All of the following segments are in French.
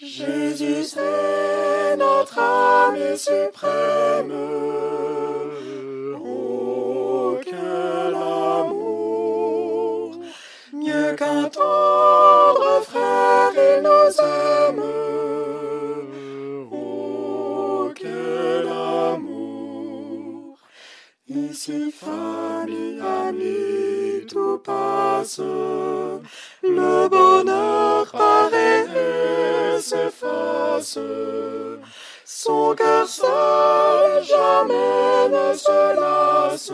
Jésus c'est notre ami suprême. Oh, quel amour! Mieux qu'un tendre frère, il nous aime. Oh, quel amour! Ici, famille, amis, tout passe. Son cœur seul jamais ne se lasse.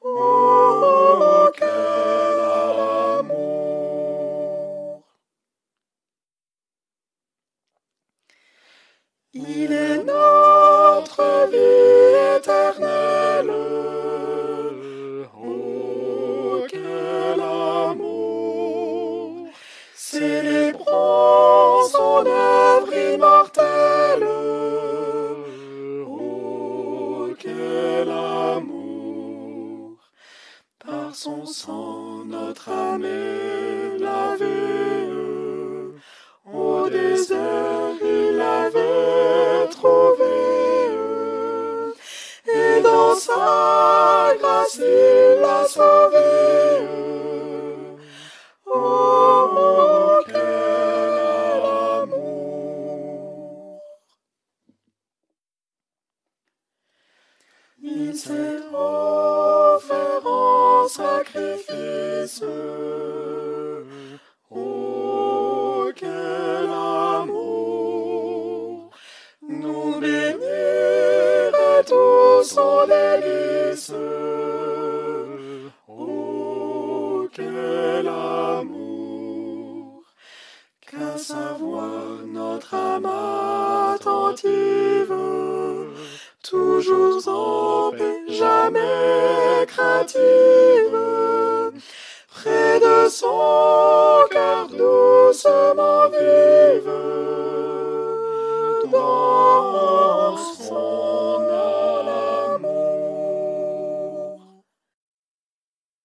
Oh, quel amour! Il est Son sang, notre âme est lavée. Au désert, il l'avait trouvé. Et dans sa grâce, il l'a sauvé. Oh, quel amour! Il s'est sacrifice. Oh, quel amour! Nous bénir et tout son délice. Oh, quel amour! Qu'à savoir notre âme attentive, toujours en paix, jamais craintive, soul.